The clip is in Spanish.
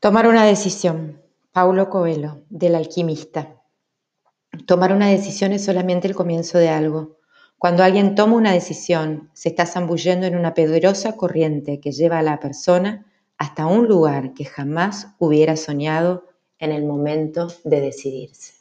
Tomar una decisión. Paulo Coelho, del alquimista. Tomar una decisión es solamente el comienzo de algo. Cuando alguien toma una decisión, se está zambullendo en una poderosa corriente que lleva a la persona hasta un lugar que jamás hubiera soñado en el momento de decidirse.